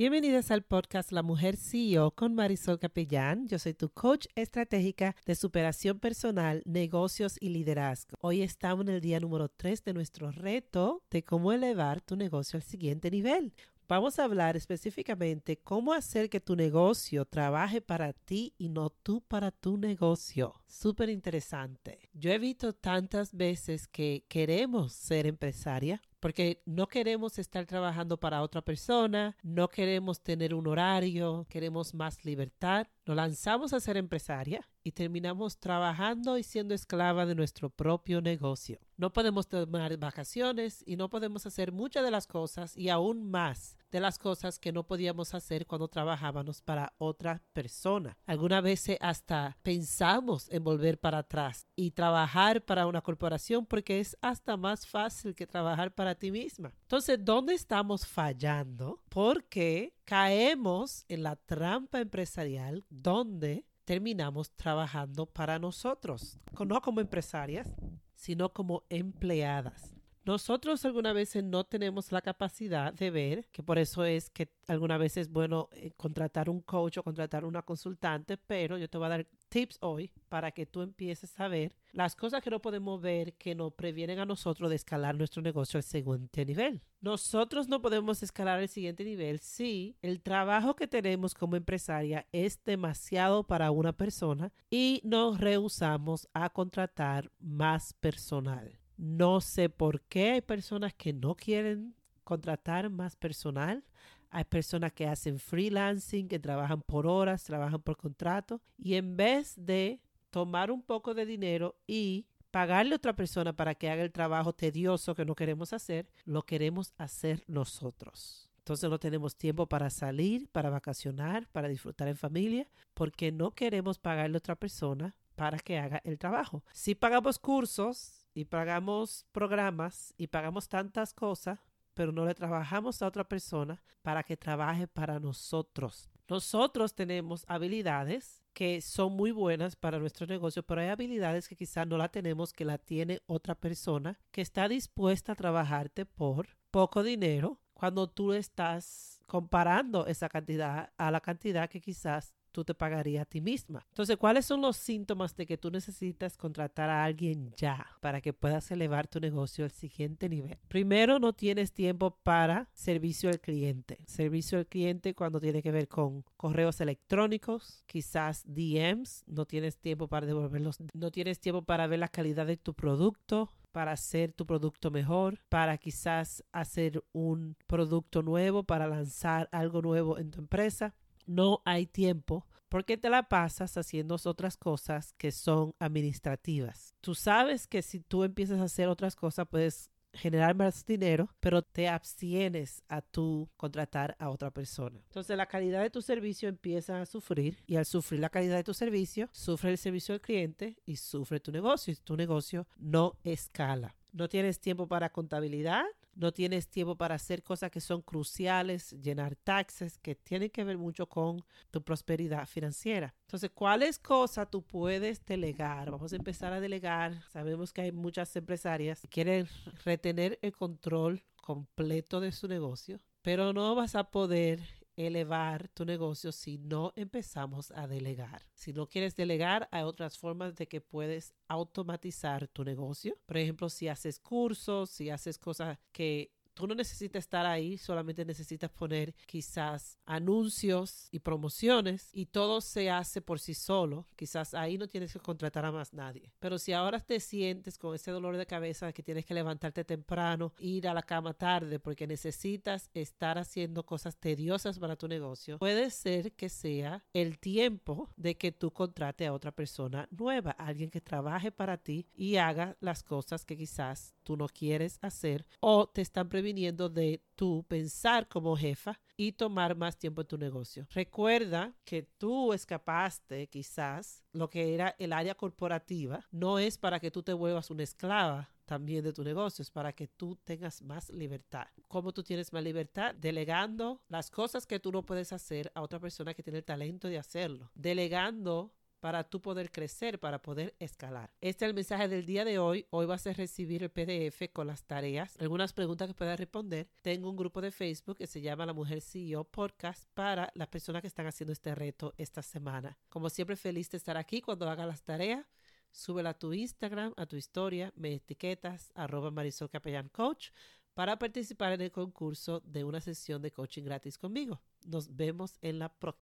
Bienvenidas al podcast La Mujer CEO con Marisol Capellán. Yo soy tu coach estratégica de superación personal, negocios y liderazgo. Hoy estamos en el día número 3 de nuestro reto de cómo elevar tu negocio al siguiente nivel. Vamos a hablar específicamente cómo hacer que tu negocio trabaje para ti y no tú para tu negocio. Súper interesante. Yo he visto tantas veces que queremos ser empresaria, porque no queremos estar trabajando para otra persona, no queremos tener un horario, queremos más libertad. Nos lanzamos a ser empresaria y terminamos trabajando y siendo esclava de nuestro propio negocio. No podemos tomar vacaciones y no podemos hacer muchas de las cosas y aún más de las cosas que no podíamos hacer cuando trabajábamos para otra persona. Algunas veces hasta pensamos en volver para atrás y trabajar para una corporación porque es hasta más fácil que trabajar para ti misma. Entonces, ¿dónde estamos fallando? Porque caemos en la trampa empresarial donde terminamos trabajando para nosotros, no como empresarias, sino como empleadas. Nosotros algunas veces no tenemos la capacidad de ver, que por eso es que algunas veces es bueno eh, contratar un coach o contratar una consultante, pero yo te voy a dar tips hoy para que tú empieces a ver las cosas que no podemos ver que nos previenen a nosotros de escalar nuestro negocio al siguiente nivel. Nosotros no podemos escalar al siguiente nivel si el trabajo que tenemos como empresaria es demasiado para una persona y nos rehusamos a contratar más personal. No sé por qué hay personas que no quieren contratar más personal. Hay personas que hacen freelancing, que trabajan por horas, trabajan por contrato. Y en vez de tomar un poco de dinero y pagarle a otra persona para que haga el trabajo tedioso que no queremos hacer, lo queremos hacer nosotros. Entonces no tenemos tiempo para salir, para vacacionar, para disfrutar en familia, porque no queremos pagarle a otra persona para que haga el trabajo. Si pagamos cursos, y pagamos programas y pagamos tantas cosas, pero no le trabajamos a otra persona para que trabaje para nosotros. Nosotros tenemos habilidades que son muy buenas para nuestro negocio, pero hay habilidades que quizás no la tenemos, que la tiene otra persona que está dispuesta a trabajarte por poco dinero cuando tú estás comparando esa cantidad a la cantidad que quizás tú te pagarías a ti misma. Entonces, ¿cuáles son los síntomas de que tú necesitas contratar a alguien ya para que puedas elevar tu negocio al siguiente nivel? Primero, no tienes tiempo para servicio al cliente. Servicio al cliente cuando tiene que ver con correos electrónicos, quizás DMs, no tienes tiempo para devolverlos, no tienes tiempo para ver la calidad de tu producto, para hacer tu producto mejor, para quizás hacer un producto nuevo, para lanzar algo nuevo en tu empresa no hay tiempo porque te la pasas haciendo otras cosas que son administrativas. Tú sabes que si tú empiezas a hacer otras cosas puedes generar más dinero, pero te abstienes a tu contratar a otra persona. Entonces la calidad de tu servicio empieza a sufrir y al sufrir la calidad de tu servicio, sufre el servicio del cliente y sufre tu negocio y tu negocio no escala. No tienes tiempo para contabilidad, no tienes tiempo para hacer cosas que son cruciales, llenar taxes, que tienen que ver mucho con tu prosperidad financiera. Entonces, ¿cuáles cosas tú puedes delegar? Vamos a empezar a delegar. Sabemos que hay muchas empresarias que quieren retener el control completo de su negocio, pero no vas a poder elevar tu negocio si no empezamos a delegar. Si no quieres delegar, hay otras formas de que puedes automatizar tu negocio. Por ejemplo, si haces cursos, si haces cosas que Tú no necesitas estar ahí, solamente necesitas poner quizás anuncios y promociones y todo se hace por sí solo. Quizás ahí no tienes que contratar a más nadie. Pero si ahora te sientes con ese dolor de cabeza que tienes que levantarte temprano, ir a la cama tarde porque necesitas estar haciendo cosas tediosas para tu negocio, puede ser que sea el tiempo de que tú contrate a otra persona nueva, alguien que trabaje para ti y haga las cosas que quizás tú no quieres hacer o te están previniendo de tú pensar como jefa y tomar más tiempo en tu negocio. Recuerda que tú escapaste quizás lo que era el área corporativa, no es para que tú te vuelvas una esclava también de tu negocio, es para que tú tengas más libertad. ¿Cómo tú tienes más libertad? Delegando las cosas que tú no puedes hacer a otra persona que tiene el talento de hacerlo. Delegando para tú poder crecer, para poder escalar. Este es el mensaje del día de hoy. Hoy vas a recibir el PDF con las tareas, algunas preguntas que puedas responder. Tengo un grupo de Facebook que se llama La Mujer CEO Podcast para las personas que están haciendo este reto esta semana. Como siempre, feliz de estar aquí cuando haga las tareas. Súbela a tu Instagram, a tu historia, me etiquetas, arroba Marisol Capellán Coach para participar en el concurso de una sesión de coaching gratis conmigo. Nos vemos en la próxima.